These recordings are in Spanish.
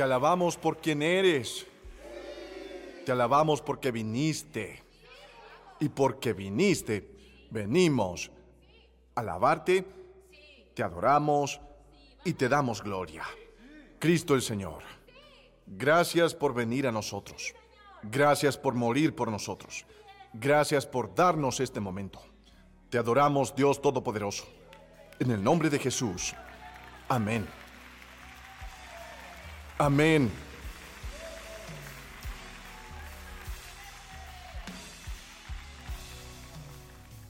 Te alabamos por quien eres. Te alabamos porque viniste. Y porque viniste, venimos a alabarte, te adoramos y te damos gloria. Cristo el Señor, gracias por venir a nosotros. Gracias por morir por nosotros. Gracias por darnos este momento. Te adoramos, Dios Todopoderoso. En el nombre de Jesús. Amén. Amén.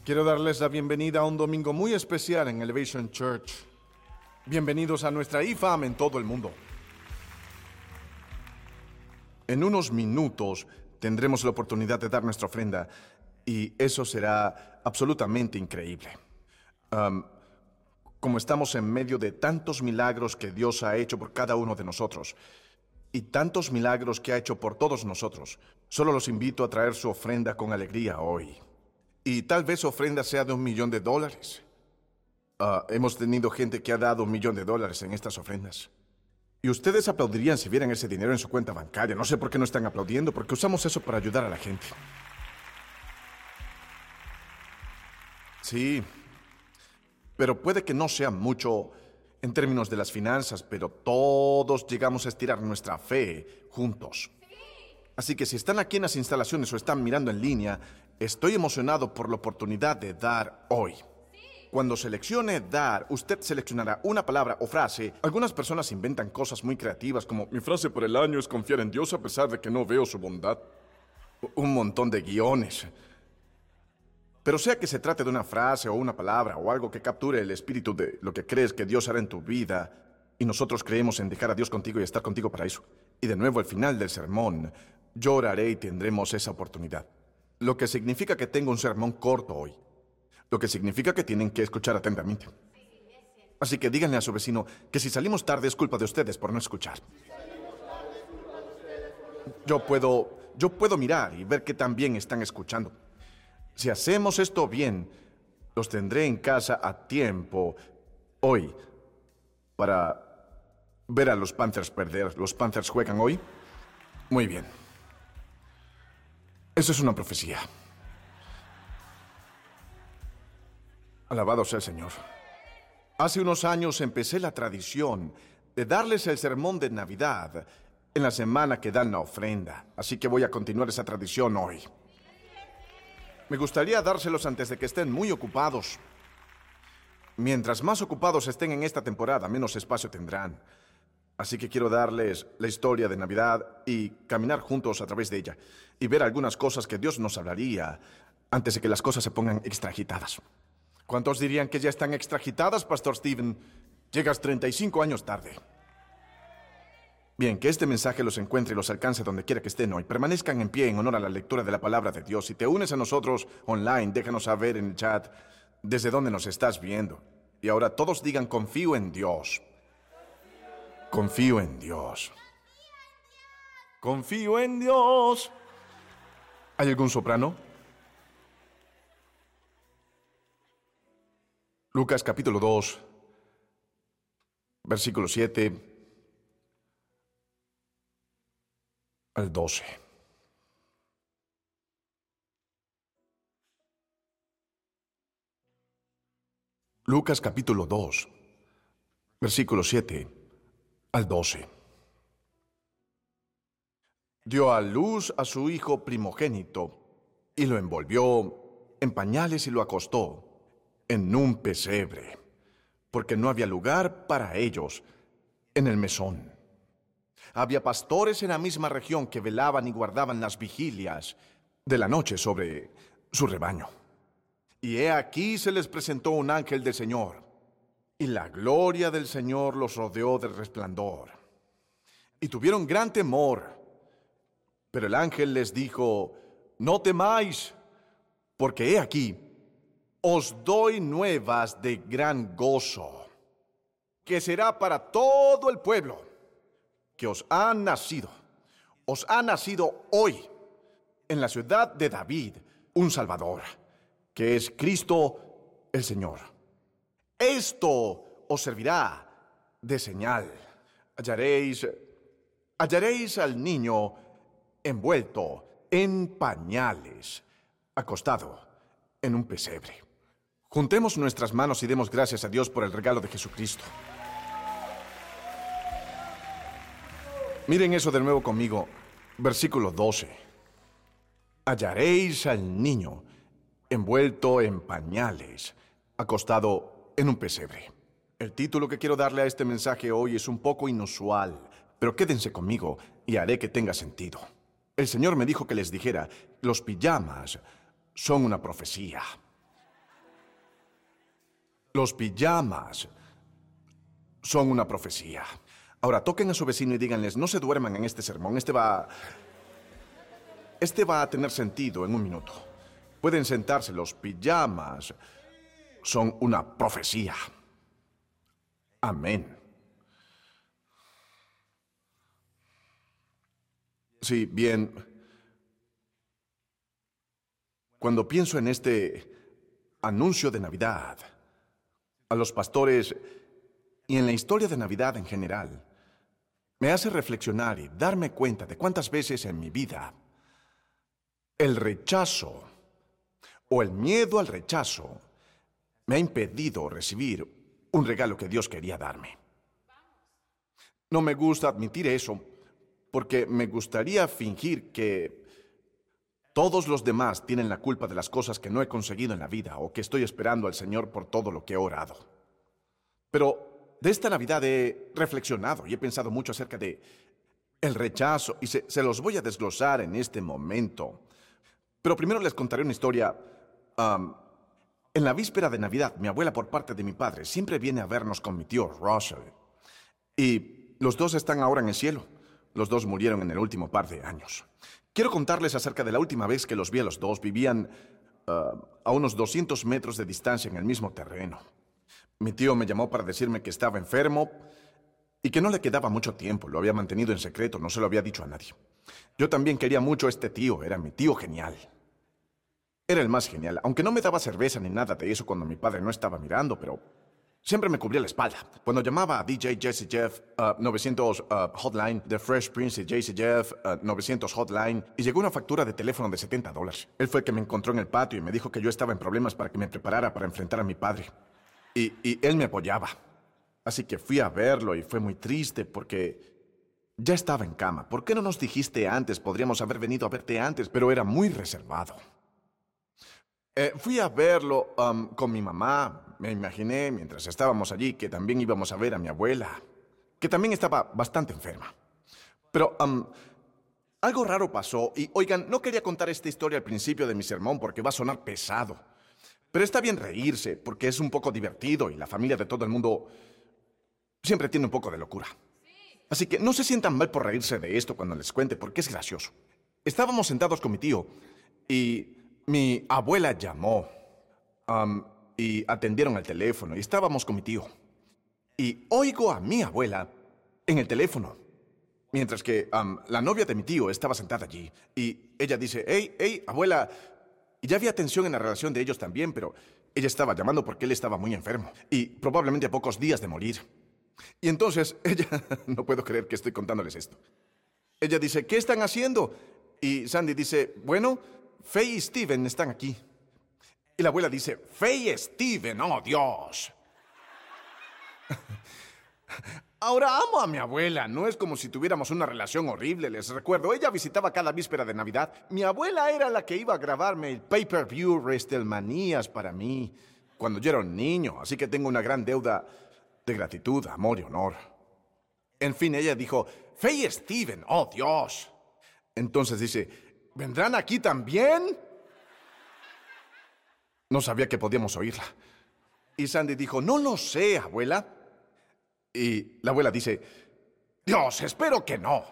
Quiero darles la bienvenida a un domingo muy especial en Elevation Church. Bienvenidos a nuestra IFAM en todo el mundo. En unos minutos tendremos la oportunidad de dar nuestra ofrenda y eso será absolutamente increíble. Um, como estamos en medio de tantos milagros que Dios ha hecho por cada uno de nosotros y tantos milagros que ha hecho por todos nosotros, solo los invito a traer su ofrenda con alegría hoy. Y tal vez su ofrenda sea de un millón de dólares. Uh, hemos tenido gente que ha dado un millón de dólares en estas ofrendas. Y ustedes aplaudirían si vieran ese dinero en su cuenta bancaria. No sé por qué no están aplaudiendo, porque usamos eso para ayudar a la gente. Sí, pero puede que no sea mucho en términos de las finanzas, pero todos llegamos a estirar nuestra fe juntos. Así que si están aquí en las instalaciones o están mirando en línea, estoy emocionado por la oportunidad de dar hoy. Cuando seleccione dar, usted seleccionará una palabra o frase. Algunas personas inventan cosas muy creativas como mi frase por el año es confiar en Dios a pesar de que no veo su bondad. Un montón de guiones. Pero sea que se trate de una frase o una palabra o algo que capture el espíritu de lo que crees que Dios hará en tu vida, y nosotros creemos en dejar a Dios contigo y estar contigo para eso. Y de nuevo al final del sermón, lloraré y tendremos esa oportunidad. Lo que significa que tengo un sermón corto hoy. Lo que significa que tienen que escuchar atentamente. Así que díganle a su vecino que si salimos tarde es culpa de ustedes por no escuchar. Yo puedo, yo puedo mirar y ver que también están escuchando. Si hacemos esto bien, los tendré en casa a tiempo hoy para ver a los Panthers perder. ¿Los Panthers juegan hoy? Muy bien. Eso es una profecía. Alabado sea el Señor. Hace unos años empecé la tradición de darles el sermón de Navidad en la semana que dan la ofrenda, así que voy a continuar esa tradición hoy. Me gustaría dárselos antes de que estén muy ocupados. Mientras más ocupados estén en esta temporada, menos espacio tendrán. Así que quiero darles la historia de Navidad y caminar juntos a través de ella y ver algunas cosas que Dios nos hablaría antes de que las cosas se pongan extragitadas. ¿Cuántos dirían que ya están extragitadas, Pastor Steven? Llegas 35 años tarde. Bien, que este mensaje los encuentre y los alcance donde quiera que estén hoy. Permanezcan en pie en honor a la lectura de la palabra de Dios. Si te unes a nosotros online, déjanos saber en el chat desde dónde nos estás viendo. Y ahora todos digan confío en Dios. Confío en Dios. Confío en Dios. ¿Hay algún soprano? Lucas capítulo 2, versículo 7 al 12. Lucas capítulo 2, versículo 7 al 12. Dio a luz a su hijo primogénito y lo envolvió en pañales y lo acostó en un pesebre, porque no había lugar para ellos en el mesón. Había pastores en la misma región que velaban y guardaban las vigilias de la noche sobre su rebaño. Y he aquí se les presentó un ángel del Señor, y la gloria del Señor los rodeó de resplandor. Y tuvieron gran temor. Pero el ángel les dijo, no temáis, porque he aquí, os doy nuevas de gran gozo, que será para todo el pueblo que os ha nacido, os ha nacido hoy en la ciudad de David un Salvador, que es Cristo el Señor. Esto os servirá de señal. Hallaréis hallaréis al niño envuelto en pañales, acostado en un pesebre. Juntemos nuestras manos y demos gracias a Dios por el regalo de Jesucristo. Miren eso de nuevo conmigo, versículo 12. Hallaréis al niño envuelto en pañales, acostado en un pesebre. El título que quiero darle a este mensaje hoy es un poco inusual, pero quédense conmigo y haré que tenga sentido. El Señor me dijo que les dijera, los pijamas son una profecía. Los pijamas son una profecía. Ahora toquen a su vecino y díganles, no se duerman en este sermón, este va... Este va a tener sentido en un minuto. Pueden sentarse, los pijamas son una profecía. Amén. Sí, bien. Cuando pienso en este anuncio de Navidad, a los pastores y en la historia de Navidad en general, me hace reflexionar y darme cuenta de cuántas veces en mi vida el rechazo o el miedo al rechazo me ha impedido recibir un regalo que Dios quería darme. No me gusta admitir eso porque me gustaría fingir que todos los demás tienen la culpa de las cosas que no he conseguido en la vida o que estoy esperando al Señor por todo lo que he orado. Pero de esta Navidad he reflexionado y he pensado mucho acerca de el rechazo y se, los voy a desglosar en este momento. Pero primero les contaré una historia. en la víspera de Navidad, mi abuela por parte de mi padre siempre viene a vernos con mi tío Russell. Y los dos están ahora en el cielo. Los dos murieron en el último par de años. Quiero contarles acerca de la última vez que los vi a los dos. Vivían ah, a unos 200 metros de distancia en el mismo terreno. Mi tío me llamó para decirme que estaba enfermo y que no le quedaba mucho tiempo. Lo había mantenido en secreto, no se lo había dicho a nadie. Yo también quería mucho a este tío, era mi tío genial. Era el más genial, aunque no me daba cerveza ni nada de eso cuando mi padre no estaba mirando, pero Siempre me cubría la espalda. Cuando llamaba a DJ Jesse Jeff 900 uh, uh, Hotline, The Fresh Prince y Jesse Jeff 900 uh, Hotline, y llegó una factura de teléfono de 70 dólares. Él fue el que me encontró en el patio y me dijo que yo estaba en problemas para que me preparara para enfrentar a mi padre. Y, él me apoyaba. Así que fui a verlo y fue muy triste porque ya estaba en cama. ¿Por qué no nos dijiste antes? Podríamos haber venido a verte antes, pero era muy reservado. Eh, fui a verlo um, con mi mamá, me imaginé mientras estábamos allí que también íbamos a ver a mi abuela, que también estaba bastante enferma. Pero algo raro pasó y, oigan, no quería contar esta historia al principio de mi sermón porque va a sonar pesado. Pero está bien reírse porque es un poco divertido y la familia de todo el mundo siempre tiene un poco de locura. Así que no se sientan mal por reírse de esto cuando les cuente porque es gracioso. Estábamos sentados con mi tío y mi abuela llamó y atendieron el teléfono y estábamos con mi tío. Y oigo a mi abuela en el teléfono, mientras que la novia de mi tío estaba sentada allí. Y ella dice, hey, hey, abuela. Y ya había tensión en la relación de ellos también, pero ella estaba llamando porque él estaba muy enfermo y probablemente a pocos días de morir. Y entonces ella, no puedo creer que estoy contándoles esto. Ella dice, ¿qué están haciendo? Y Sandy dice, bueno, Faye y Steven están aquí. Y la abuela dice, Faye Steven, oh Dios. Ahora amo a mi abuela, no es como si tuviéramos una relación horrible, les recuerdo, ella visitaba cada víspera de Navidad. Mi abuela era la que iba a grabarme el pay-per-view WrestleManias para mí cuando yo era un niño, así que tengo una gran deuda de gratitud, amor y honor. En fin, ella dijo, Faye Steven, oh Dios. Entonces dice, ¿vendrán aquí también? No sabía que podíamos oírla. Y Sandy dijo, no lo sé, abuela. Y la abuela dice, Dios, espero que no.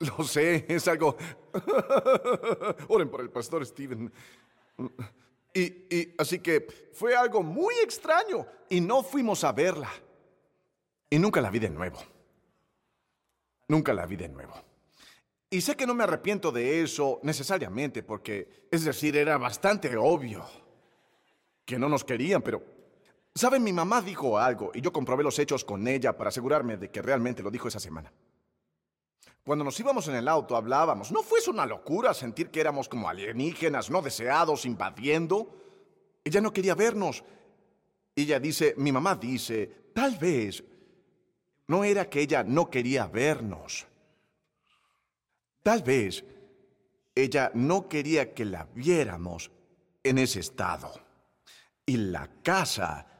Lo sé, es algo... Oren por el pastor Steven. Y, y, así que fue algo muy extraño y no fuimos a verla. Y nunca la vi de nuevo. Nunca la vi de nuevo. Y sé que no me arrepiento de eso necesariamente, porque, es decir, era bastante obvio que no nos querían, pero Saben, mi mamá dijo algo y yo comprobé los hechos con ella para asegurarme de que realmente lo dijo esa semana. Cuando nos íbamos en el auto hablábamos, ¿no fue una locura sentir que éramos como alienígenas no deseados invadiendo? Ella no quería vernos. Ella dice, mi mamá dice, tal vez no era que ella no quería vernos. Tal vez ella no quería que la viéramos en ese estado. Y la casa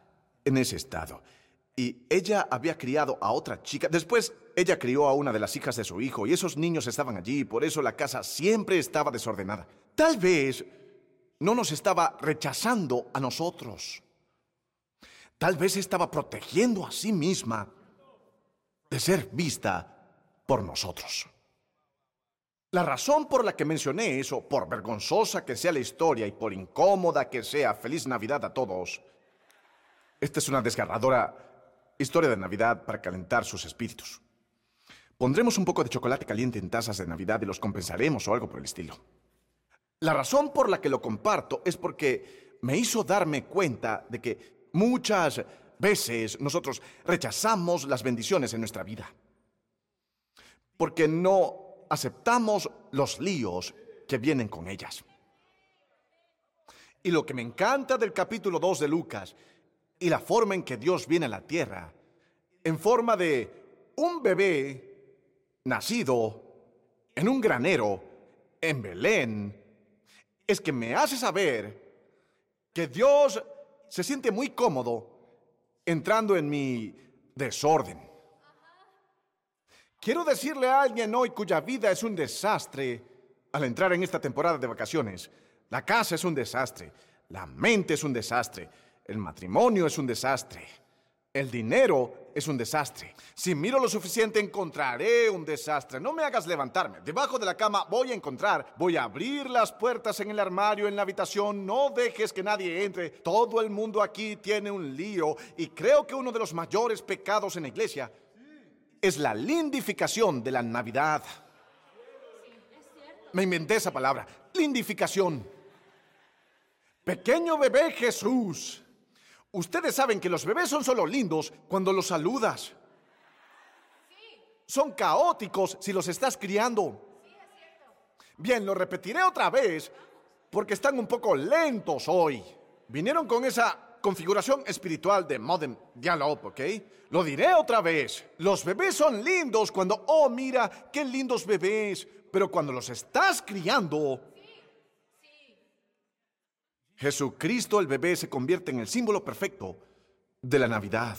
en ese estado. Y ella había criado a otra chica. Después ella crió a una de las hijas de su hijo y esos niños estaban allí, por eso la casa siempre estaba desordenada. Tal vez no nos estaba rechazando a nosotros. Tal vez estaba protegiendo a sí misma de ser vista por nosotros. La razón por la que mencioné eso, por vergonzosa que sea la historia y por incómoda que sea, feliz Navidad a todos, esta es una desgarradora historia de Navidad para calentar sus espíritus. Pondremos un poco de chocolate caliente en tazas de Navidad y los compensaremos o algo por el estilo. La razón por la que lo comparto es porque me hizo darme cuenta de que muchas veces nosotros rechazamos las bendiciones en nuestra vida. Porque no aceptamos los líos que vienen con ellas. Y lo que me encanta del capítulo 2 de Lucas y la forma en que Dios viene a la tierra, en forma de un bebé nacido en un granero en Belén, es que me hace saber que Dios se siente muy cómodo entrando en mi desorden. Quiero decirle a alguien hoy cuya vida es un desastre al entrar en esta temporada de vacaciones. La casa es un desastre, la mente es un desastre, el matrimonio es un desastre. El dinero es un desastre. Si miro lo suficiente, encontraré un desastre. No me hagas levantarme. Debajo de la cama voy a encontrar. Voy a abrir las puertas en el armario, en la habitación. No dejes que nadie entre. Todo el mundo aquí tiene un lío. Y creo que uno de los mayores pecados en la iglesia es la lindificación de la Navidad. Me inventé esa palabra. Lindificación. Pequeño bebé Jesús Ustedes saben que los bebés son solo lindos cuando los saludas. Son caóticos si los estás criando. Bien, lo repetiré otra vez porque están un poco lentos hoy. Vinieron con esa configuración espiritual de Modern Dialogue, ¿ok? Lo diré otra vez. Los bebés son lindos cuando, oh, mira, qué lindos bebés. Pero cuando los estás criando, Jesucristo el bebé se convierte en el símbolo perfecto de la Navidad,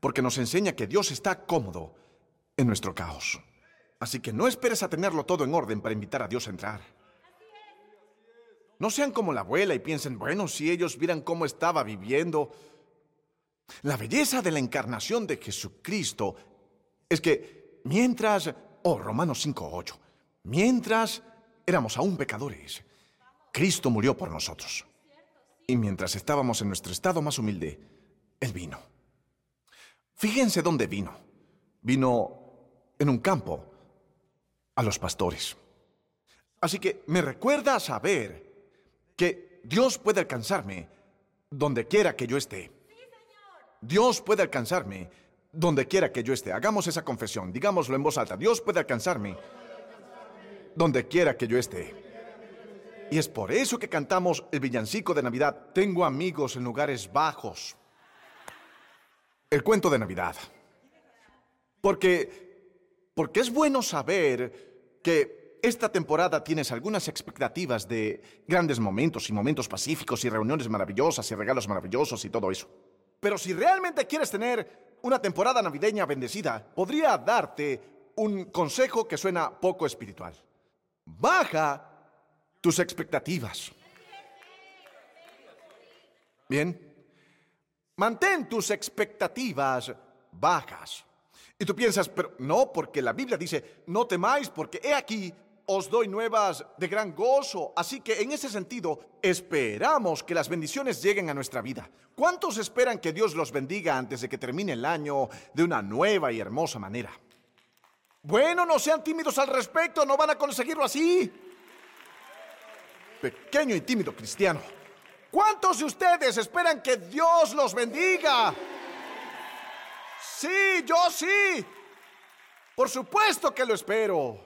porque nos enseña que Dios está cómodo en nuestro caos. Así que no esperes a tenerlo todo en orden para invitar a Dios a entrar. No sean como la abuela y piensen, bueno, si ellos vieran cómo estaba viviendo. La belleza de la encarnación de Jesucristo es que mientras, oh, Romanos 5.8, mientras éramos aún pecadores, Cristo murió por nosotros. Y mientras estábamos en nuestro estado más humilde, Él vino. Fíjense dónde vino. Vino en un campo a los pastores. Así que me recuerda saber que Dios puede alcanzarme donde quiera que yo esté. Dios puede alcanzarme donde quiera que yo esté. Hagamos esa confesión, digámoslo en voz alta. Dios puede alcanzarme donde quiera que yo esté. Y es por eso que cantamos el villancico de Navidad, Tengo amigos en lugares bajos. El cuento de Navidad. Porque, porque es bueno saber que esta temporada tienes algunas expectativas de grandes momentos y momentos pacíficos y reuniones maravillosas y regalos maravillosos y todo eso. Pero si realmente quieres tener una temporada navideña bendecida, podría darte un consejo que suena poco espiritual. Baja tus expectativas. Bien, mantén tus expectativas bajas. Y tú piensas, pero no, porque la Biblia dice, no temáis, porque he aquí, os doy nuevas de gran gozo. Así que en ese sentido, esperamos que las bendiciones lleguen a nuestra vida. ¿Cuántos esperan que Dios los bendiga antes de que termine el año de una nueva y hermosa manera? Bueno, no sean tímidos al respecto, no van a conseguirlo así pequeño y tímido cristiano. ¿Cuántos de ustedes esperan que Dios los bendiga? Sí, yo sí. Por supuesto que lo espero.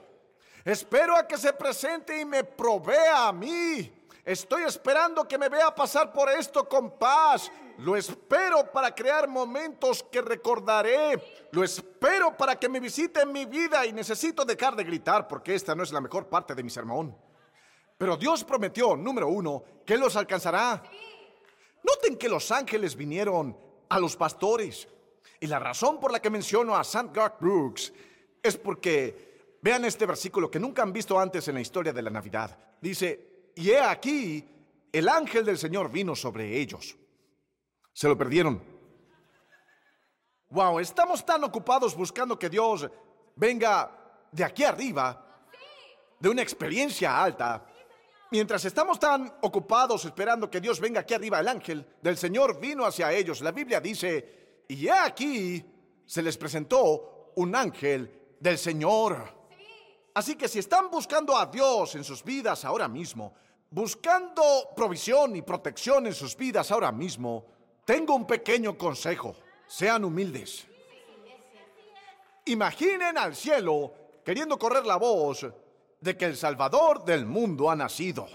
Espero a que se presente y me provea a mí. Estoy esperando que me vea pasar por esto con paz. Lo espero para crear momentos que recordaré. Lo espero para que me visite en mi vida y necesito dejar de gritar porque esta no es la mejor parte de mi sermón. Pero Dios prometió, número uno, que los alcanzará. Noten que los ángeles vinieron a los pastores. Y la razón por la que menciono a. Garth Brooks es porque vean este versículo que nunca han visto antes en la historia de la Navidad. Dice, y he aquí, el ángel del Señor vino sobre ellos. Se lo perdieron. Wow, estamos tan ocupados buscando que Dios venga de aquí arriba, de una experiencia alta, Mientras estamos tan ocupados esperando que Dios venga aquí arriba, el ángel del Señor vino hacia ellos. La Biblia dice, y aquí se les presentó un ángel del Señor. Así que si están buscando a Dios en sus vidas ahora mismo, buscando provisión y protección en sus vidas ahora mismo, tengo un pequeño consejo. Sean humildes. Imaginen al cielo queriendo correr la voz de que el Salvador del mundo ha nacido.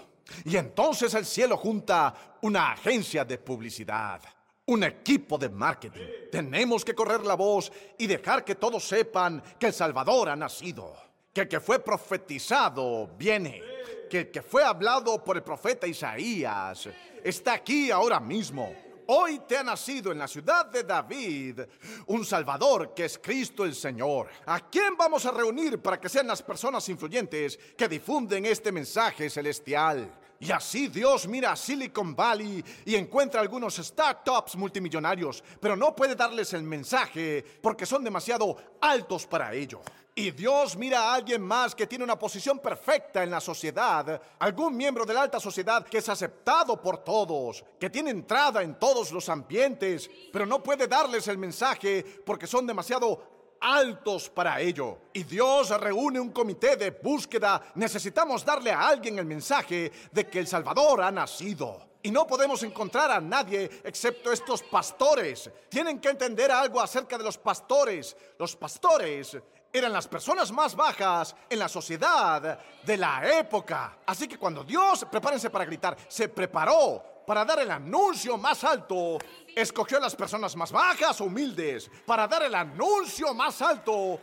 Y entonces el cielo junta una agencia de publicidad, un equipo de marketing. Tenemos que correr la voz y dejar que todos sepan que el Salvador ha nacido, que el que fue profetizado viene, que el que fue hablado por el profeta Isaías está aquí ahora mismo. Hoy te ha nacido en la ciudad de David un Salvador que es Cristo el Señor. ¿A quién vamos a reunir para que sean las personas influyentes que difunden este mensaje celestial? Y así Dios mira a Silicon Valley y encuentra algunos startups multimillonarios, pero no puede darles el mensaje porque son demasiado altos para ello. Y Dios mira a alguien más que tiene una posición perfecta en la sociedad, algún miembro de la alta sociedad que es aceptado por todos, que tiene entrada en todos los ambientes, pero no puede darles el mensaje porque son demasiado altos para ello. Y Dios reúne un comité de búsqueda. Necesitamos darle a alguien el mensaje de que el Salvador ha nacido. Y no podemos encontrar a nadie excepto estos pastores. Tienen que entender algo acerca de los pastores. Los pastores eran las personas más bajas en la sociedad de la época. Así que cuando Dios, prepárense para gritar, se preparó para dar el anuncio más alto, escogió a las personas más bajas o humildes para dar el anuncio más alto.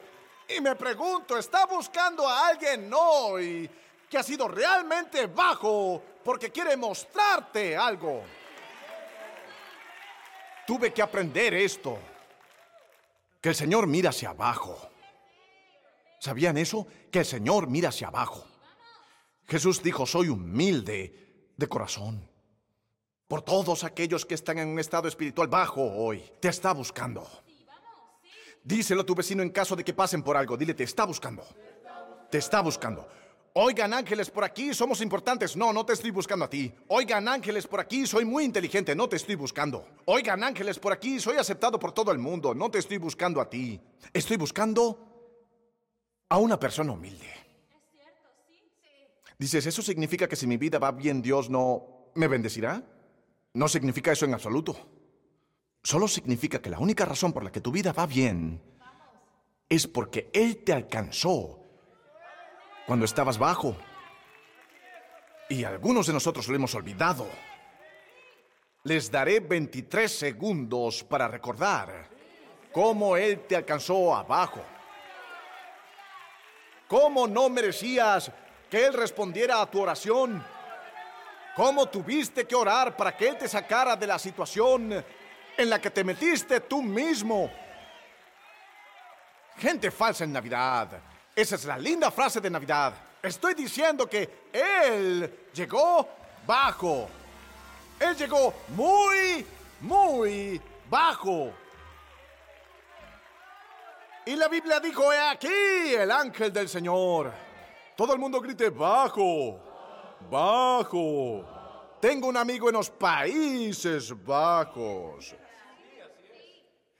Y me pregunto, ¿está buscando a alguien hoy que ha sido realmente bajo porque quiere mostrarte algo? Tuve que aprender esto, que el Señor mira hacia abajo. ¿Sabían eso? Que el Señor mira hacia abajo. Jesús dijo, soy humilde de corazón. Por todos aquellos que están en un estado espiritual bajo hoy, te está buscando. Díselo a tu vecino en caso de que pasen por algo. Dile, te está buscando. Te está buscando. Oigan ángeles por aquí, somos importantes. No, no te estoy buscando a ti. Oigan ángeles por aquí, soy muy inteligente. No te estoy buscando. Oigan ángeles por aquí, soy aceptado por todo el mundo. No te estoy buscando a ti. Estoy buscando a una persona humilde. Dices, ¿eso significa que si mi vida va bien Dios no me bendecirá? No significa eso en absoluto. Solo significa que la única razón por la que tu vida va bien es porque Él te alcanzó cuando estabas bajo. Y algunos de nosotros lo hemos olvidado. Les daré 23 segundos para recordar cómo Él te alcanzó abajo. ¿Cómo no merecías que Él respondiera a tu oración? ¿Cómo tuviste que orar para que Él te sacara de la situación en la que te metiste tú mismo? Gente falsa en Navidad. Esa es la linda frase de Navidad. Estoy diciendo que Él llegó bajo. Él llegó muy, muy bajo. Y la Biblia dijo, he aquí el ángel del Señor. Todo el mundo grite, bajo, bajo. Tengo un amigo en los Países Bajos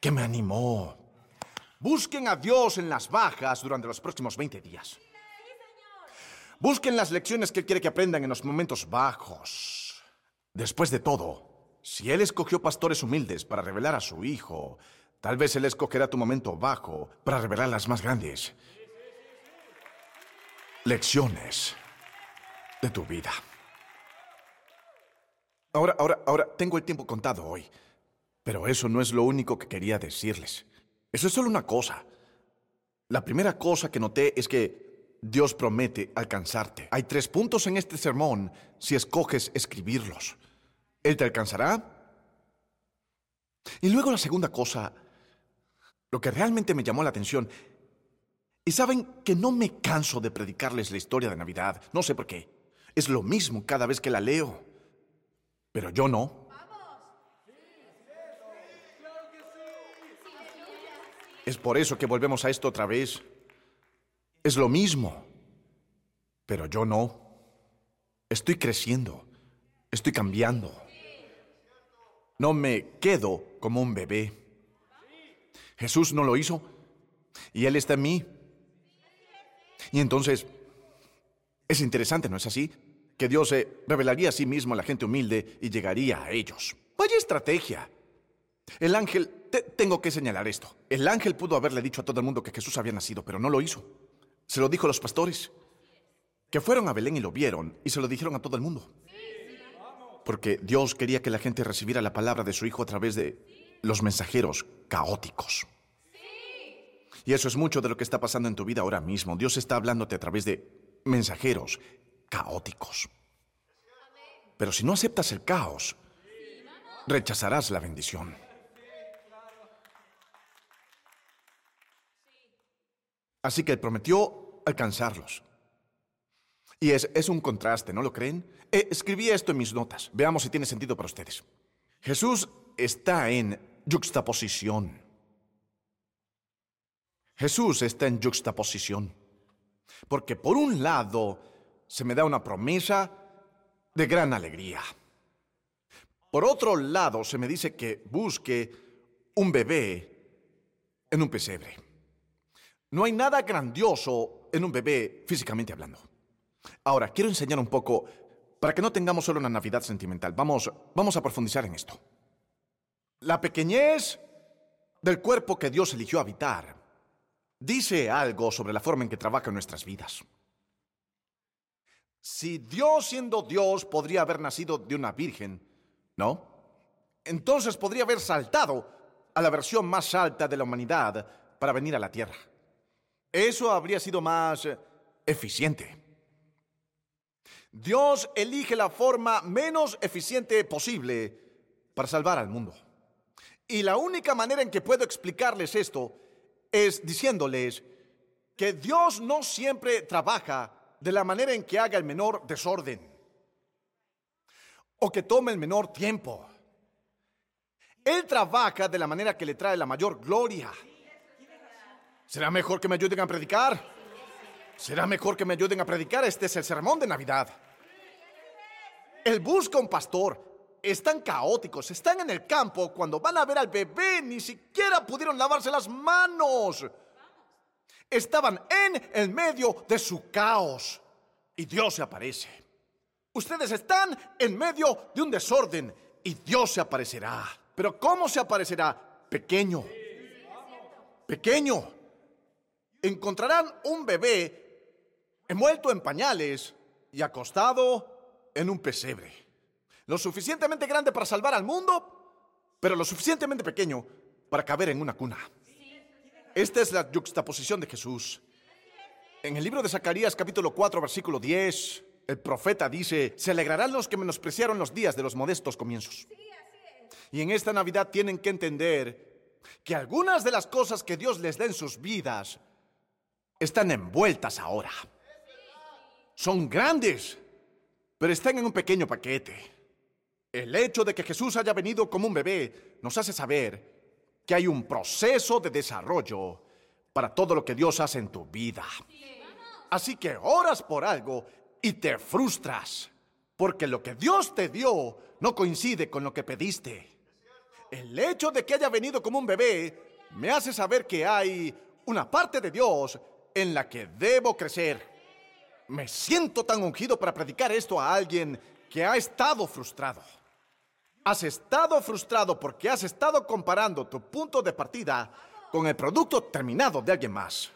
que me animó. Busquen a Dios en las bajas durante los próximos 20 días. Busquen las lecciones que Él quiere que aprendan en los momentos bajos. Después de todo, si Él escogió pastores humildes para revelar a su Hijo, tal vez Él escogerá tu momento bajo para revelar las más grandes lecciones de tu vida. Ahora, ahora, ahora, tengo el tiempo contado hoy. Pero eso no es lo único que quería decirles. Eso es solo una cosa. La primera cosa que noté es que Dios promete alcanzarte. Hay tres puntos en este sermón si escoges escribirlos. Él te alcanzará. Y luego la segunda cosa, lo que realmente me llamó la atención, y saben que no me canso de predicarles la historia de Navidad, no sé por qué. Es lo mismo cada vez que la leo. Pero yo no. Es por eso que volvemos a esto otra vez. Es lo mismo. Pero yo no. Estoy creciendo. Estoy cambiando. No me quedo como un bebé. Jesús no lo hizo. Y Él está en mí. Y entonces, es interesante, ¿no es así? que Dios se revelaría a sí mismo a la gente humilde y llegaría a ellos. Vaya estrategia. El ángel, tengo que señalar esto. El ángel pudo haberle dicho a todo el mundo que Jesús había nacido, pero no lo hizo. Se lo dijo a los pastores, que fueron a Belén y lo vieron, y se lo dijeron a todo el mundo. Porque Dios quería que la gente recibiera la palabra de su Hijo a través de los mensajeros caóticos. Y eso es mucho de lo que está pasando en tu vida ahora mismo. Dios está hablándote a través de mensajeros caóticos. Pero si no aceptas el caos, rechazarás la bendición. Así que prometió alcanzarlos. Y es, es, un contraste, ¿no lo creen? Eh, escribí esto en mis notas. Veamos si tiene sentido para ustedes. Jesús está en juxtaposición. Jesús está en juxtaposición. Porque por un lado, se me da una promesa de gran alegría. Por otro lado, se me dice que busque un bebé en un pesebre. No hay nada grandioso en un bebé físicamente hablando. Ahora, quiero enseñar un poco para que no tengamos solo una Navidad sentimental. Vamos, vamos a profundizar en esto. La pequeñez del cuerpo que Dios eligió habitar dice algo sobre la forma en que trabaja en nuestras vidas. Si Dios siendo Dios podría haber nacido de una virgen, ¿no? Entonces podría haber saltado a la versión más alta de la humanidad para venir a la Tierra. Eso habría sido más eh, eficiente. Dios elige la forma menos eficiente posible para salvar al mundo. Y la única manera en que puedo explicarles esto es diciéndoles que Dios no siempre trabaja de la manera en que haga el menor desorden o que tome el menor tiempo. Él trabaja de la manera que le trae la mayor gloria. ¿Será mejor que me ayuden a predicar? ¿Será mejor que me ayuden a predicar? Este es el sermón de Navidad. Él busca un pastor. Están caóticos, están en el campo. Cuando van a ver al bebé, ni siquiera pudieron lavarse las manos estaban en el medio de su caos y Dios se aparece. Ustedes están en medio de un desorden y Dios se aparecerá. Pero ¿cómo se aparecerá? Pequeño. Pequeño. Encontrarán un bebé envuelto en pañales y acostado en un pesebre. Lo suficientemente grande para salvar al mundo, pero lo suficientemente pequeño para caber en una cuna. Esta es la juxtaposición de Jesús. En el libro de Zacarías capítulo 4 versículo 10, el profeta dice, se alegrarán los que menospreciaron los días de los modestos comienzos. Y en esta Navidad tienen que entender que algunas de las cosas que Dios les da en sus vidas están envueltas ahora. Son grandes, pero están en un pequeño paquete. El hecho de que Jesús haya venido como un bebé nos hace saber que hay un proceso de desarrollo para todo lo que Dios hace en tu vida. Así que oras por algo y te frustras, porque lo que Dios te dio no coincide con lo que pediste. El hecho de que haya venido como un bebé me hace saber que hay una parte de Dios en la que debo crecer. Me siento tan ungido para predicar esto a alguien que ha estado frustrado. Has estado frustrado porque has estado comparando tu punto de partida con el producto terminado de alguien más.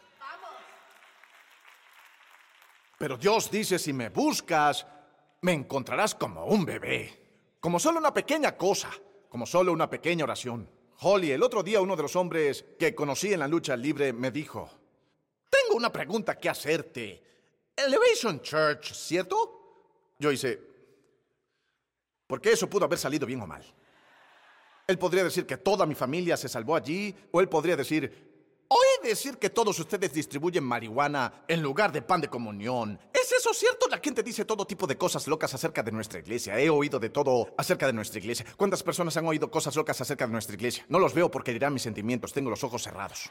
Pero Dios dice, si me buscas, me encontrarás como un bebé, como solo una pequeña cosa, como solo una pequeña oración. Holly, el otro día uno de los hombres que conocí en la lucha libre me dijo, tengo una pregunta que hacerte. Elevation Church, ¿cierto? Yo hice, porque eso pudo haber salido bien o mal. Él podría decir que toda mi familia se salvó allí, o él podría decir, Oí decir que todos ustedes distribuyen marihuana en lugar de pan de comunión. ¿Es eso cierto? La gente dice todo tipo de cosas locas acerca de nuestra iglesia. He oído de todo acerca de nuestra iglesia. ¿Cuántas personas han oído cosas locas acerca de nuestra iglesia? No los veo porque dirán mis sentimientos. Tengo los ojos cerrados.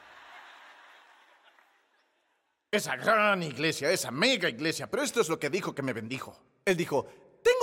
Esa gran iglesia, esa mega iglesia. Pero esto es lo que dijo que me bendijo. Él dijo,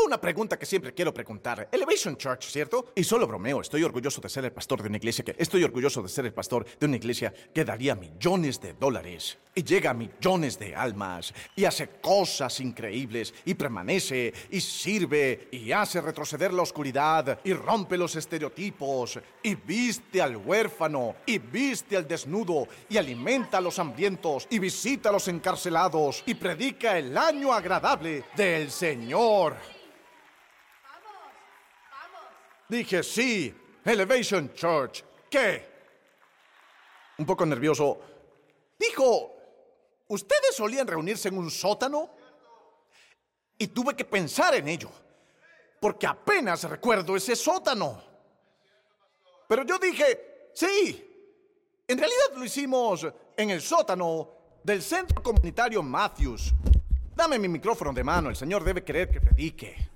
una pregunta que siempre quiero preguntar. Elevation Church, ¿cierto? Y solo bromeo, estoy orgulloso de ser el pastor de una iglesia que... Estoy orgulloso de ser el pastor de una iglesia que daría millones de dólares y llega a millones de almas y hace cosas increíbles y permanece y sirve y hace retroceder la oscuridad y rompe los estereotipos y viste al huérfano y viste al desnudo y alimenta a los hambrientos y visita a los encarcelados y predica el año agradable del Señor. Dije, sí, Elevation Church. ¿Qué? Un poco nervioso. Dijo, ¿ustedes solían reunirse en un sótano? Y tuve que pensar en ello, porque apenas recuerdo ese sótano. Pero yo dije, sí, en realidad lo hicimos en el sótano del Centro Comunitario Matthews. Dame mi micrófono de mano, el Señor debe querer que predique.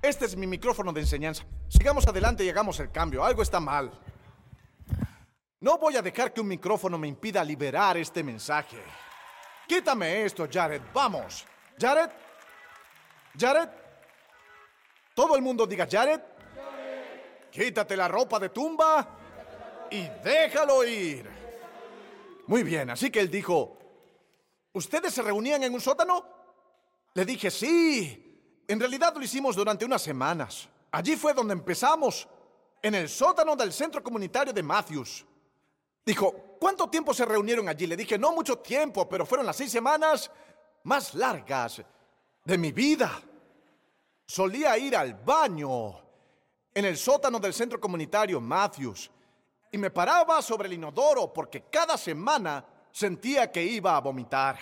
Este es mi micrófono de enseñanza. Sigamos adelante y hagamos el cambio. Algo está mal. No voy a dejar que un micrófono me impida liberar este mensaje. Quítame esto, Jared. Vamos. Jared. Jared. Todo el mundo diga Jared. Quítate la ropa de tumba y déjalo ir. Muy bien, así que él dijo, ¿ustedes se reunían en un sótano? Le dije, sí. En realidad lo hicimos durante unas semanas. Allí fue donde empezamos, en el sótano del centro comunitario de Matthews. Dijo, ¿cuánto tiempo se reunieron allí? Le dije, no mucho tiempo, pero fueron las seis semanas más largas de mi vida. Solía ir al baño en el sótano del centro comunitario Matthews y me paraba sobre el inodoro porque cada semana sentía que iba a vomitar,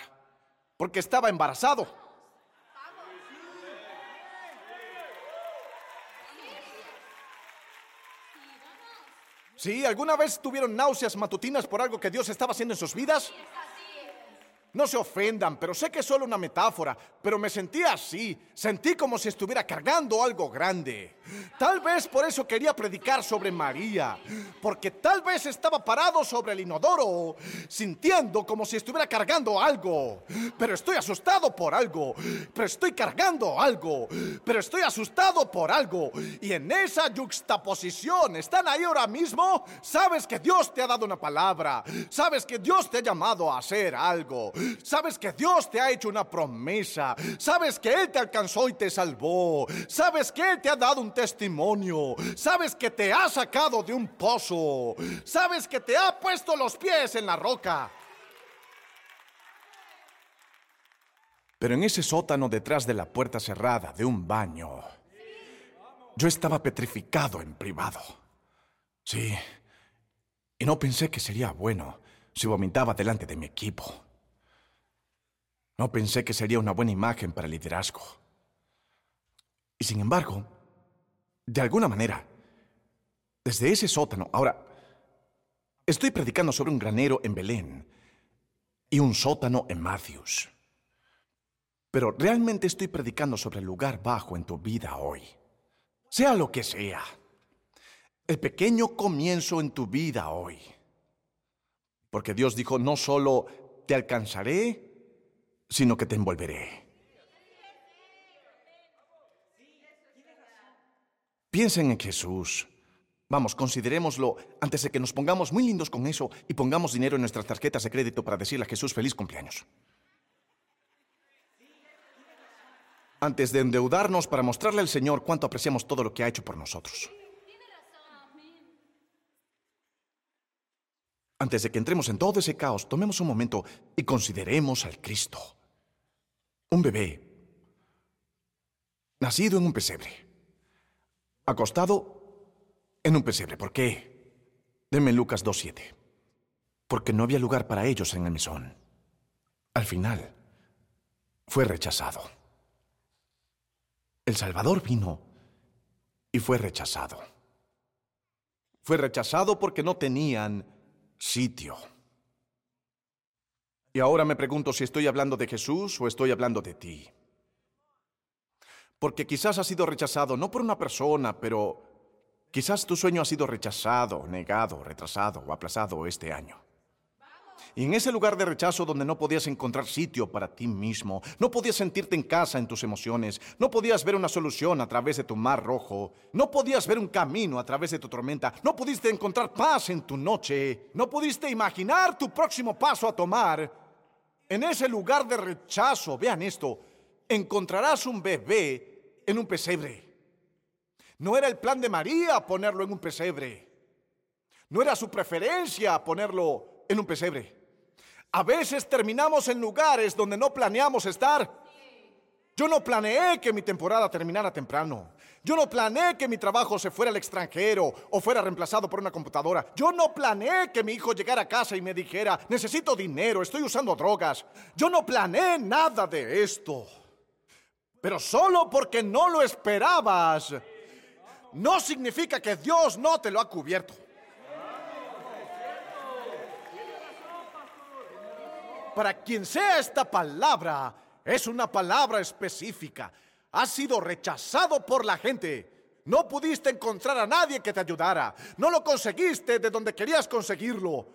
porque estaba embarazado. ¿Sí? ¿Alguna vez tuvieron náuseas matutinas por algo que Dios estaba haciendo en sus vidas? No se ofendan, pero sé que es solo una metáfora, pero me sentí así, sentí como si estuviera cargando algo grande. Tal vez por eso quería predicar sobre María, porque tal vez estaba parado sobre el inodoro, sintiendo como si estuviera cargando algo. Pero estoy asustado por algo, pero estoy cargando algo, pero estoy asustado por algo. Y en esa juxtaposición, ¿están ahí ahora mismo? Sabes que Dios te ha dado una palabra, sabes que Dios te ha llamado a hacer algo. Sabes que Dios te ha hecho una promesa. Sabes que Él te alcanzó y te salvó. Sabes que Él te ha dado un testimonio. Sabes que te ha sacado de un pozo. Sabes que te ha puesto los pies en la roca. Pero en ese sótano detrás de la puerta cerrada de un baño, yo estaba petrificado en privado. Sí, y no pensé que sería bueno si vomitaba delante de mi equipo. No pensé que sería una buena imagen para el liderazgo. Y sin embargo, de alguna manera, desde ese sótano, ahora, estoy predicando sobre un granero en Belén y un sótano en Matthews. Pero realmente estoy predicando sobre el lugar bajo en tu vida hoy. Sea lo que sea. El pequeño comienzo en tu vida hoy. Porque Dios dijo, no solo te alcanzaré, sino que te envolveré. Piensen en Jesús. Vamos, considerémoslo antes de que nos pongamos muy lindos con eso y pongamos dinero en nuestras tarjetas de crédito para decirle a Jesús feliz cumpleaños. antes de endeudarnos para mostrarle al Señor cuánto apreciamos todo lo que ha hecho por nosotros. Antes de que entremos en todo ese caos, tomemos un momento y consideremos al Cristo. Un bebé, nacido en un pesebre, acostado en un pesebre. ¿Por qué? Denme Lucas 2.7. Porque no había lugar para ellos en el mesón. Al final, fue rechazado. El Salvador vino y fue rechazado. Fue rechazado porque no tenían sitio. Y ahora me pregunto si estoy hablando de Jesús o estoy hablando de ti. Porque quizás ha sido rechazado no por una persona, pero quizás tu sueño ha sido rechazado, negado, retrasado o aplazado este año. Y en ese lugar de rechazo donde no podías encontrar sitio para ti mismo, no podías sentirte en casa en tus emociones, no podías ver una solución a través de tu mar rojo, no podías ver un camino a través de tu tormenta, no pudiste encontrar paz en tu noche, no pudiste imaginar tu próximo paso a tomar, en ese lugar de rechazo, vean esto, encontrarás un bebé en un pesebre. No era el plan de María ponerlo en un pesebre. No era su preferencia ponerlo en un pesebre. A veces terminamos en lugares donde no planeamos estar. Yo no planeé que mi temporada terminara temprano. Yo no planeé que mi trabajo se fuera al extranjero o fuera reemplazado por una computadora. Yo no planeé que mi hijo llegara a casa y me dijera, necesito dinero, estoy usando drogas. Yo no planeé nada de esto. Pero solo porque no lo esperabas, no significa que Dios no te lo ha cubierto. para quien sea esta palabra, es una palabra específica. Has sido rechazado por la gente. No pudiste encontrar a nadie que te ayudara. No lo conseguiste de donde querías conseguirlo.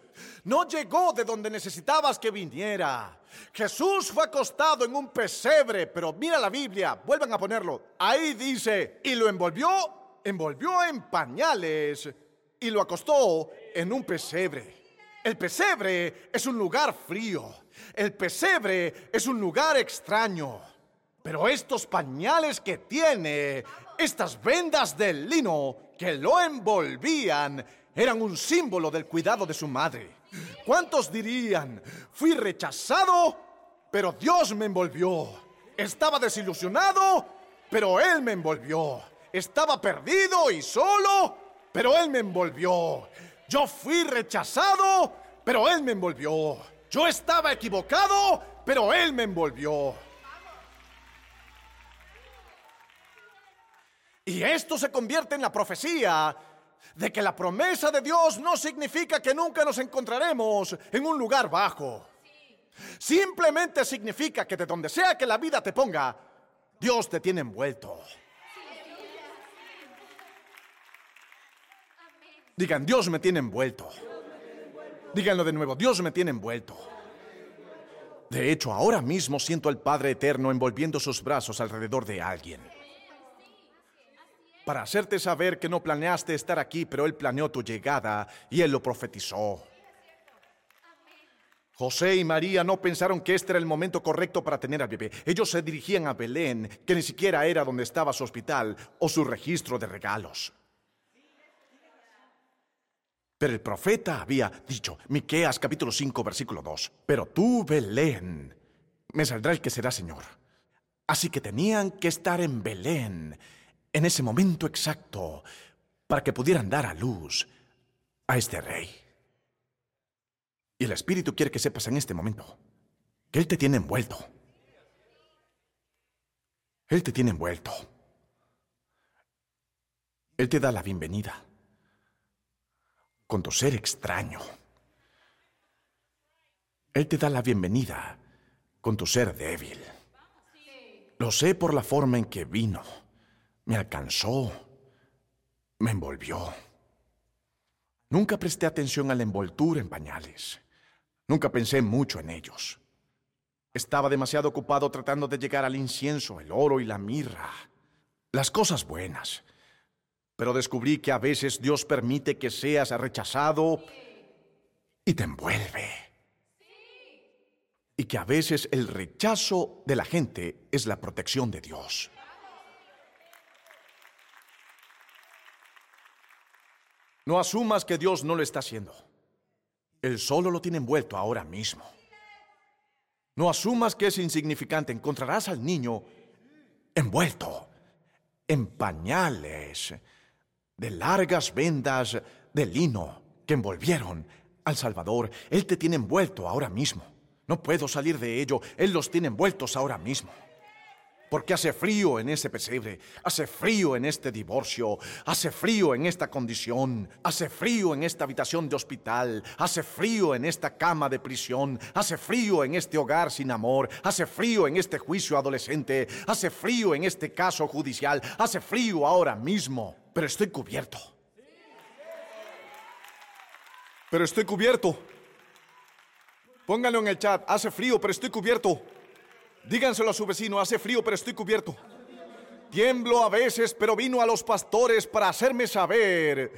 No llegó de donde necesitabas que viniera. Jesús fue acostado en un pesebre, pero mira la Biblia, vuelvan a ponerlo. Ahí dice, y lo envolvió, envolvió en pañales y lo acostó en un pesebre. El pesebre es un lugar frío. El pesebre es un lugar extraño. Pero estos pañales que tiene, estas vendas de lino que lo envolvían, eran un símbolo del cuidado de su madre. ¿Cuántos dirían, fui rechazado, pero Dios me envolvió? Estaba desilusionado, pero Él me envolvió. Estaba perdido y solo, pero Él me envolvió. Yo fui rechazado, pero Él me envolvió. Yo estaba equivocado, pero Él me envolvió. Y esto se convierte en la profecía de que la promesa de Dios no significa que nunca nos encontraremos en un lugar bajo. Simplemente significa que de donde sea que la vida te ponga, Dios te tiene envuelto. Digan, Dios me tiene envuelto. Díganlo de nuevo, Dios me tiene envuelto. De hecho, ahora mismo siento al Padre Eterno envolviendo sus brazos alrededor de alguien. Para hacerte saber que no planeaste estar aquí, pero Él planeó tu llegada y Él lo profetizó. José y María no pensaron que este era el momento correcto para tener al bebé. Ellos se dirigían a Belén, que ni siquiera era donde estaba su hospital o su registro de regalos. Pero el profeta había dicho, Miqueas capítulo 5 versículo 2, pero tú, Belén, me saldrá el que será Señor. Así que tenían que estar en Belén en ese momento exacto para que pudieran dar a luz a este rey. Y el Espíritu quiere que sepas en este momento que Él te tiene envuelto. Él te tiene envuelto. Él te da la bienvenida con tu ser extraño. Él te da la bienvenida con tu ser débil. Lo sé por la forma en que vino. Me alcanzó. Me envolvió. Nunca presté atención a la envoltura en pañales. Nunca pensé mucho en ellos. Estaba demasiado ocupado tratando de llegar al incienso, el oro y la mirra. Las cosas buenas pero descubrí que a veces Dios permite que seas rechazado y te envuelve. Y que a veces el rechazo de la gente es la protección de Dios. No asumas que Dios no lo está haciendo. Él solo lo tiene envuelto ahora mismo. No asumas que es insignificante. Encontrarás al niño envuelto en pañales, de largas vendas de lino que envolvieron al Salvador. Él te tiene envuelto ahora mismo. No puedo salir de ello. Él los tiene envueltos ahora mismo. Porque hace frío en ese pesebre, hace frío en este divorcio, hace frío en esta condición, hace frío en esta habitación de hospital, hace frío en esta cama de prisión, hace frío en este hogar sin amor, hace frío en este juicio adolescente, hace frío en este caso judicial, hace frío ahora mismo, pero estoy cubierto. Pero estoy cubierto. Pónganlo en el chat, hace frío, pero estoy cubierto. Díganselo a su vecino, hace frío pero estoy cubierto. Tiemblo a veces, pero vino a los pastores para hacerme saber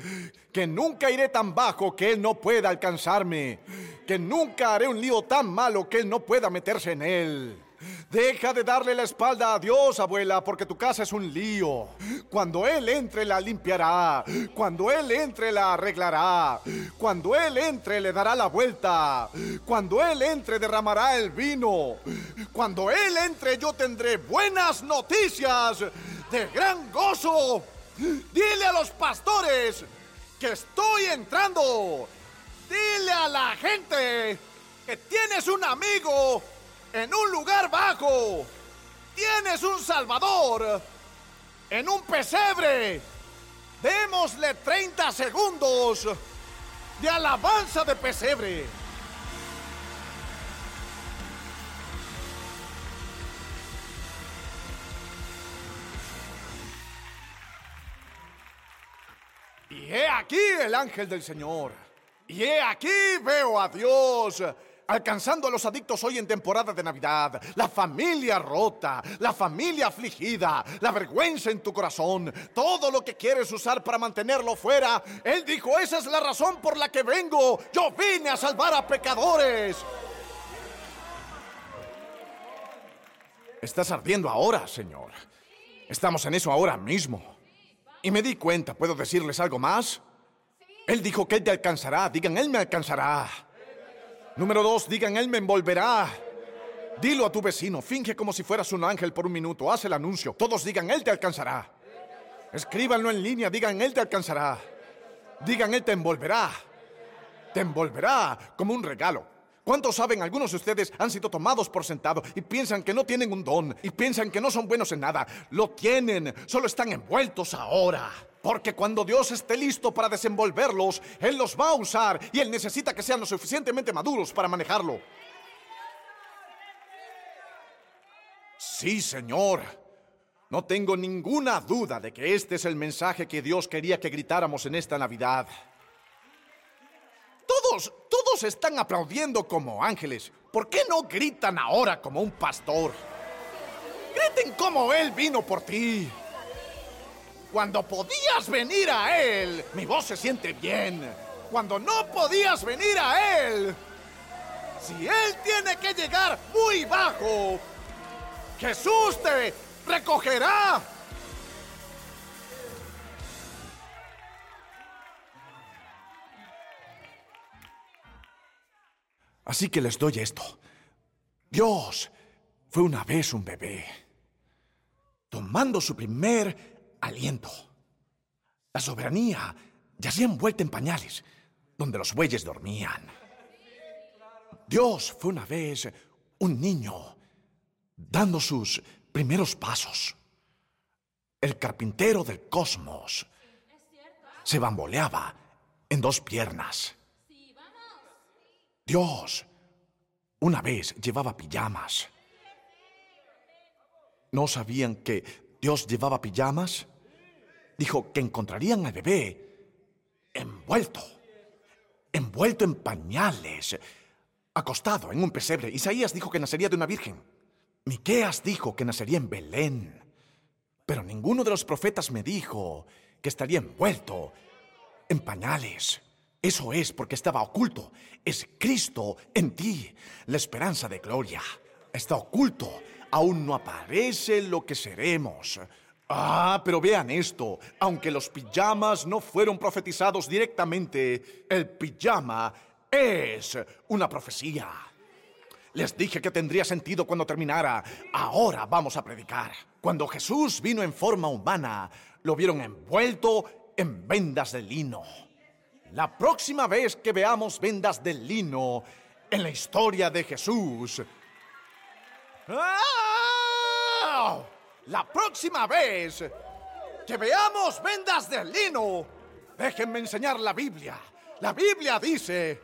que nunca iré tan bajo que Él no pueda alcanzarme, que nunca haré un lío tan malo que Él no pueda meterse en él. Deja de darle la espalda a Dios, abuela, porque tu casa es un lío. Cuando Él entre, la limpiará. Cuando Él entre, la arreglará. Cuando Él entre, le dará la vuelta. Cuando Él entre, derramará el vino. Cuando Él entre, yo tendré buenas noticias de gran gozo. Dile a los pastores que estoy entrando. Dile a la gente que tienes un amigo en un lugar bajo. Tienes un Salvador en un pesebre. Démosle 30 segundos de alabanza de pesebre. Y he aquí el ángel del Señor. Y he aquí veo a Dios alcanzando a los adictos hoy en temporada de Navidad, la familia rota, la familia afligida, la vergüenza en tu corazón, todo lo que quieres usar para mantenerlo fuera. Él dijo, esa es la razón por la que vengo. Yo vine a salvar a pecadores. Estás ardiendo ahora, Señor. Estamos en eso ahora mismo. Y me di cuenta, ¿puedo decirles algo más? Él dijo que Él te alcanzará. Digan, Él me alcanzará. Número dos, digan, Él me envolverá. Dilo a tu vecino, finge como si fueras un ángel por un minuto, haz el anuncio. Todos digan, Él te alcanzará. Escríbanlo en línea, digan, Él te alcanzará. Digan, Él te envolverá. Te envolverá como un regalo. ¿Cuántos saben? Algunos de ustedes han sido tomados por sentado y piensan que no tienen un don y piensan que no son buenos en nada. Lo tienen, solo están envueltos ahora. Porque cuando Dios esté listo para desenvolverlos, Él los va a usar y Él necesita que sean lo suficientemente maduros para manejarlo. Sí, Señor. No tengo ninguna duda de que este es el mensaje que Dios quería que gritáramos en esta Navidad. Todos, todos están aplaudiendo como ángeles. ¿Por qué no gritan ahora como un pastor? Griten como Él vino por ti. Cuando podías venir a Él, mi voz se siente bien. Cuando no podías venir a Él, si Él tiene que llegar muy bajo, Jesús te recogerá. Así que les doy esto. Dios fue una vez un bebé, tomando su primer aliento. La soberanía yacía envuelta en pañales, donde los bueyes dormían. Dios fue una vez un niño dando sus primeros pasos. El carpintero del cosmos se bamboleaba en dos piernas. Dios una vez llevaba pijamas. ¿No sabían que Dios llevaba pijamas? dijo que encontrarían al bebé envuelto, envuelto en pañales, acostado en un pesebre. Isaías dijo que nacería de una virgen. Miqueas dijo que nacería en Belén. Pero ninguno de los profetas me dijo que estaría envuelto en pañales, Eso es porque estaba oculto. Es Cristo en ti, la esperanza de gloria. Está oculto. Aún no aparece lo que seremos. Ah, pero vean esto. Aunque los pijamas no fueron profetizados directamente, el pijama es una profecía. Les dije que tendría sentido cuando terminara. Ahora vamos a predicar. Cuando Jesús vino en forma humana, lo vieron envuelto en vendas de lino. La próxima vez que veamos vendas de lino en la historia de Jesús... ¡Ah! La próxima vez que veamos vendas de lino, déjenme enseñar la Biblia. La Biblia dice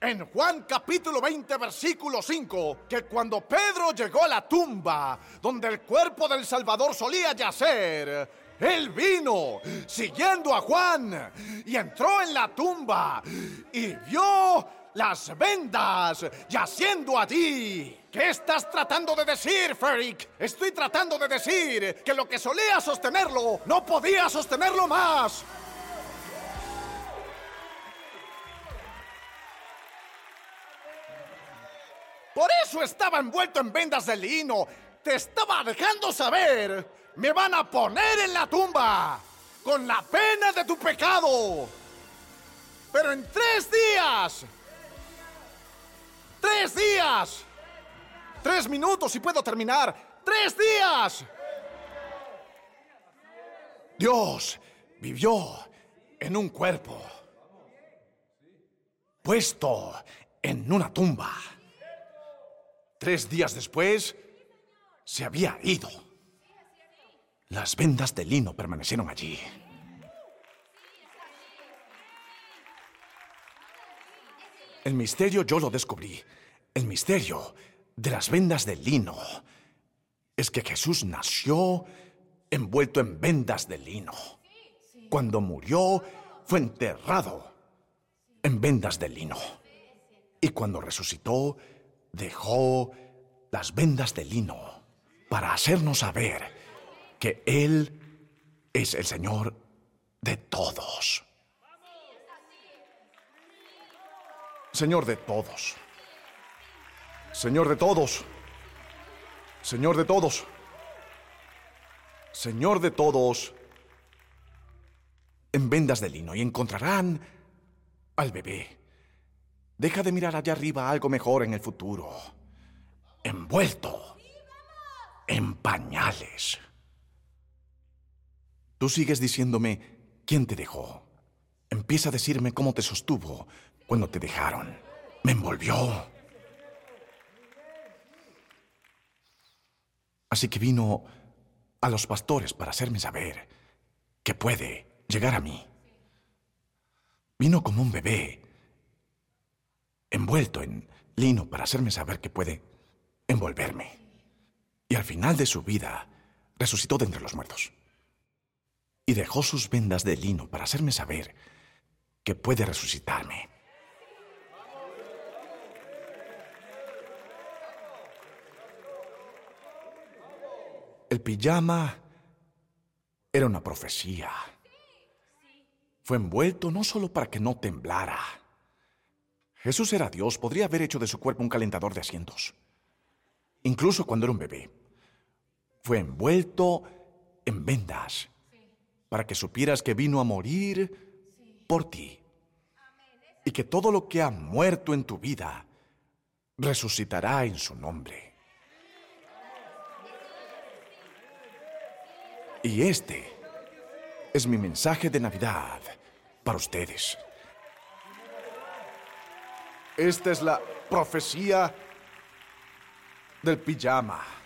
en Juan capítulo 20, versículo 5, que cuando Pedro llegó a la tumba donde el cuerpo del Salvador solía yacer, él vino siguiendo a Juan y entró en la tumba y vio las vendas yaciendo allí. ¿Qué estás tratando de decir, Ferric? Estoy tratando de decir que lo que solía sostenerlo no podía sostenerlo más. Por eso estaba envuelto en vendas de lino. Te estaba dejando saber. Me van a poner en la tumba con la pena de tu pecado. Pero en tres días. Tres días. Tres minutos y puedo terminar. Tres días. Dios vivió en un cuerpo. Puesto en una tumba. Tres días después, se había ido. Las vendas de lino permanecieron allí. El misterio yo lo descubrí. El misterio de las vendas de lino es que Jesús nació envuelto en vendas de lino. Cuando murió, fue enterrado en vendas de lino. Y cuando resucitó, dejó las vendas de lino para hacernos saber que Él es el Señor de todos. Señor de todos. Señor de todos. Señor de todos. Señor de todos. En vendas de lino y encontrarán al bebé Deja de mirar allá arriba algo mejor en el futuro. Envuelto en pañales. Tú sigues diciéndome quién te dejó. Empieza a decirme cómo te sostuvo cuando te dejaron. Me envolvió. Así que vino a los pastores para hacerme saber que puede llegar a mí. Vino como un bebé envuelto en lino para hacerme saber que puede envolverme. Y al final de su vida, resucitó de entre los muertos. Y dejó sus vendas de lino para hacerme saber que puede resucitarme. El pijama era una profecía. Fue envuelto no solo para que no temblara, Jesús era Dios, podría haber hecho de su cuerpo un calentador de asientos. Incluso cuando era un bebé. Fue envuelto en vendas para que supieras que vino a morir por ti. Y que todo lo que ha muerto en tu vida resucitará en su nombre. Y este es mi mensaje de Navidad para ustedes. Esta es la profecía del pijama.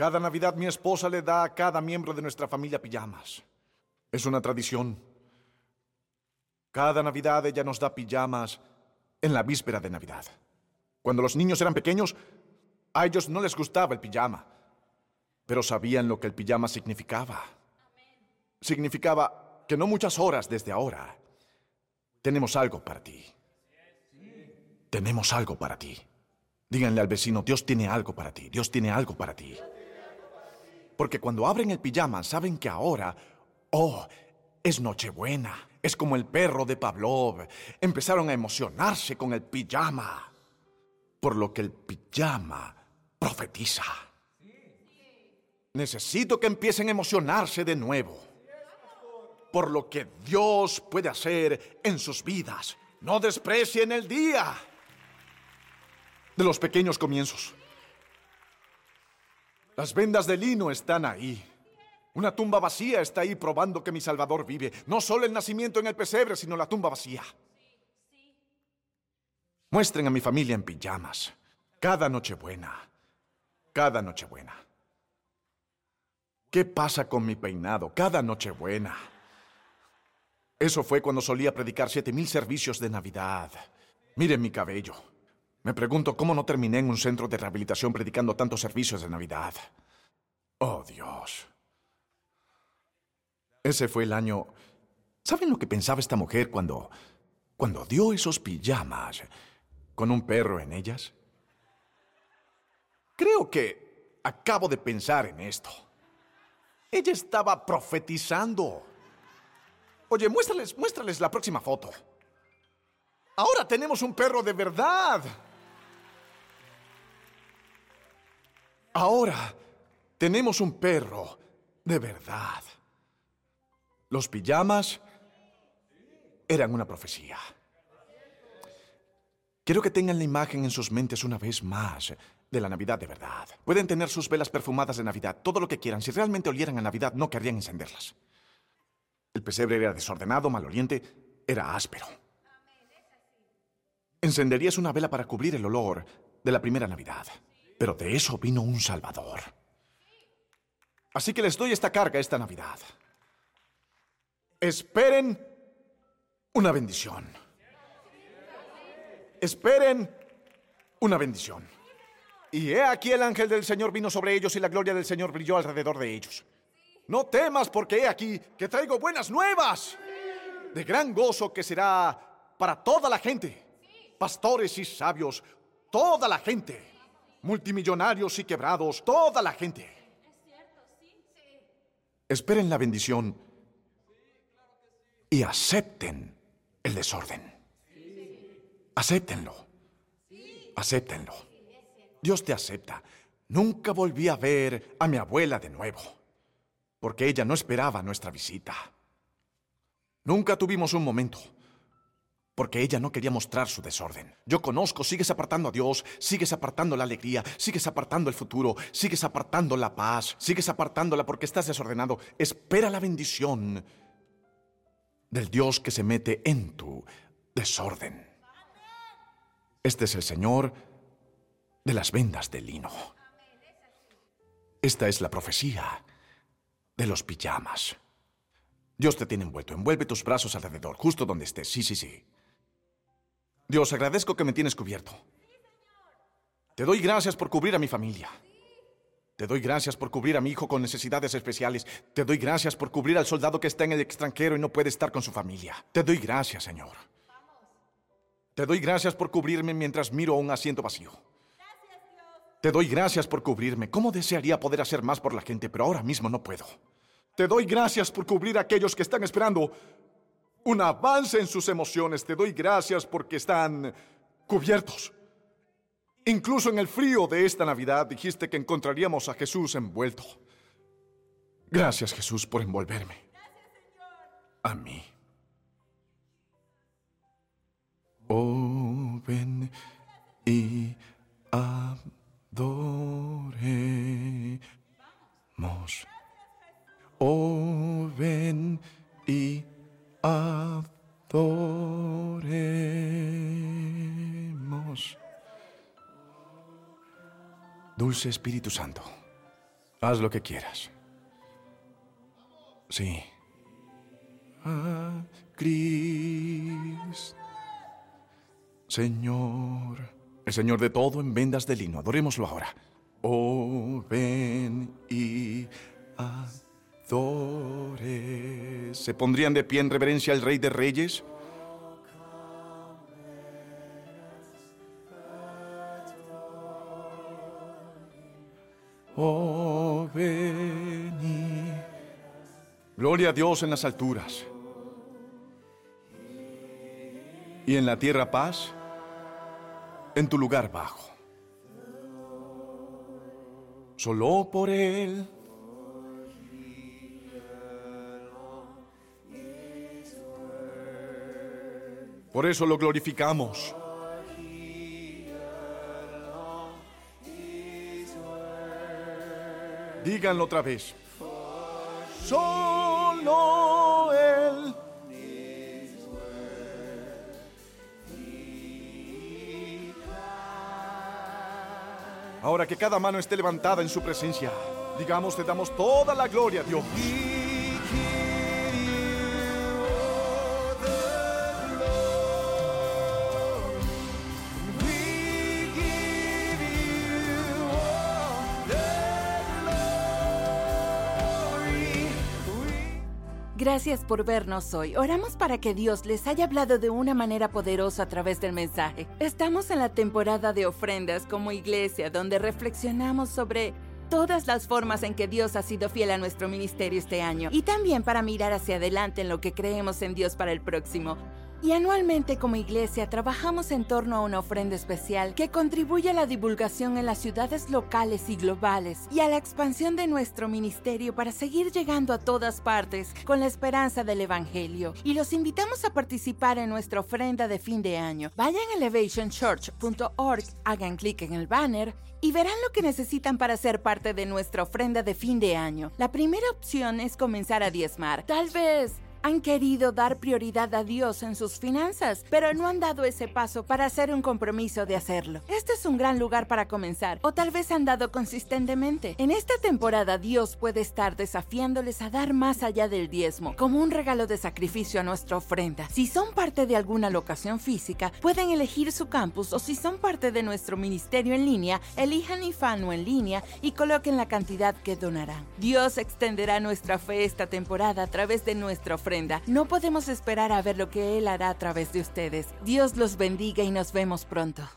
Cada Navidad mi esposa le da a cada miembro de nuestra familia pijamas. Es una tradición. Cada Navidad ella nos da pijamas en la víspera de Navidad. Cuando los niños eran pequeños, a ellos no les gustaba el pijama, pero sabían lo que el pijama significaba. Significaba que no muchas horas desde ahora tenemos algo para ti. Tenemos algo para ti. Díganle al vecino, Dios tiene algo para ti, Dios tiene algo para ti. Porque cuando abren el pijama saben que ahora Oh, es Nochebuena. Es como el perro de Pavlov. Empezaron a emocionarse con el pijama. Por lo que el pijama profetiza. Necesito que empiecen a emocionarse de nuevo. Por lo que Dios puede hacer en sus vidas. No desprecien el día de los pequeños comienzos. Las vendas de lino están ahí. Una tumba vacía está ahí probando que mi Salvador vive. No solo el nacimiento en el pesebre, sino la tumba vacía. Muestren a mi familia en pijamas. Cada Nochebuena. Cada Nochebuena. ¿Qué pasa con mi peinado? Cada Nochebuena. Eso fue cuando solía predicar siete mil servicios de Navidad. Miren mi cabello. Me pregunto cómo no terminé en un centro de rehabilitación predicando tantos servicios de Navidad. Oh, Dios. Ese fue el año... ¿Saben lo que pensaba esta mujer cuando... cuando dio esos pijamas con un perro en ellas? Creo que acabo de pensar en esto. Ella estaba profetizando. Oye, muéstrales, muéstrales la próxima foto. Ahora tenemos un perro de verdad. Ahora tenemos un perro de verdad. Los pijamas eran una profecía. Quiero que tengan la imagen en sus mentes una vez más de la Navidad de verdad. Pueden tener sus velas perfumadas de Navidad, todo lo que quieran. Si realmente olieran a Navidad, no querrían encenderlas. El pesebre era desordenado, maloliente, era áspero. Encenderías una vela para cubrir el olor de la primera Navidad. Pero de eso vino un Salvador. Así que les doy esta carga esta Navidad. Esperen una bendición. Esperen una bendición. Y he aquí el ángel del Señor vino sobre ellos y la gloria del Señor brilló alrededor de ellos. No temas porque he aquí que traigo buenas nuevas de gran gozo que será para toda la gente, pastores y sabios, toda la gente, multimillonarios y quebrados, toda la gente. Esperen la bendición y acepten el desorden. Acéptenlo. Acéptenlo. Dios te acepta. Nunca volví a ver a mi abuela de nuevo, porque ella no esperaba nuestra visita. Nunca tuvimos un momento, porque ella no quería mostrar su desorden. Yo conozco, sigues apartando a Dios, sigues apartando la alegría, sigues apartando el futuro, sigues apartando la paz, sigues apartándola porque estás desordenado. Espera la bendición del Dios que se mete en tu desorden. Este es el Señor de las vendas de lino. Esta es la profecía de los pijamas. Dios te tiene envuelto. Envuelve tus brazos alrededor, justo donde estés. Sí, sí, sí. Dios, agradezco que me tienes cubierto. Te doy gracias por cubrir a mi familia. Te doy gracias por cubrir a mi hijo con necesidades especiales. Te doy gracias por cubrir al soldado que está en el extranjero y no puede estar con su familia. Te doy gracias, Señor. Te doy gracias por cubrirme mientras miro a un asiento vacío. Te doy gracias por cubrirme. ¿Cómo desearía poder hacer más por la gente, pero ahora mismo no puedo? Te doy gracias por cubrir a aquellos que están esperando un avance en sus emociones. Te doy gracias porque están cubiertos. Incluso en el frío de esta Navidad dijiste que encontraríamos a Jesús envuelto. Gracias Jesús por envolverme. A mí. Oh, ven y adoremos. Adoremos. Dulce Espíritu Santo, haz lo que quieras. Sí. Ah, Cristo. Señor, el Señor de todo en vendas de lino, adorémoslo ahora. Oh, ven y ¿Se pondrían de pie en reverencia al Rey de Reyes? Oh, Gloria a Dios en las alturas. Y en la tierra paz, en tu lugar bajo. Solo por Él. Por eso lo glorificamos. Díganlo otra vez. Solo Él. Ahora que cada mano esté levantada en su presencia, digamos, te damos toda la gloria a Dios. Gracias por vernos hoy. Oramos para que Dios les haya hablado de una manera poderosa a través del mensaje. Estamos en la temporada de ofrendas como iglesia, donde reflexionamos sobre todas las formas en que Dios ha sido fiel a nuestro ministerio este año y también para mirar hacia adelante en lo que creemos en Dios para el próximo. Y anualmente como iglesia trabajamos en torno a una ofrenda especial que contribuye a la divulgación en las ciudades locales y globales y a la expansión de nuestro ministerio para seguir llegando a todas partes con la esperanza del Evangelio. Y los invitamos a participar en nuestra ofrenda de fin de año. Vayan a elevationchurch.org, hagan clic en el banner y verán lo que necesitan para ser parte de nuestra ofrenda de fin de año. La primera opción es comenzar a diezmar. Tal vez han querido dar prioridad a Dios en sus finanzas, pero no han dado ese paso para hacer un compromiso de hacerlo. Este es un gran lugar para comenzar, o tal vez han dado consistentemente. En esta temporada Dios puede estar desafiándoles a dar más allá del diezmo, como un regalo de sacrificio a nuestra ofrenda. Si son parte de alguna locación física, pueden elegir su campus o si son parte de nuestro ministerio en línea, elijan Ifano en línea y coloquen la cantidad que donarán. Dios extenderá nuestra fe esta temporada a través de nuestra no podemos esperar a ver lo que Él hará a través de ustedes. Dios los bendiga y nos vemos pronto.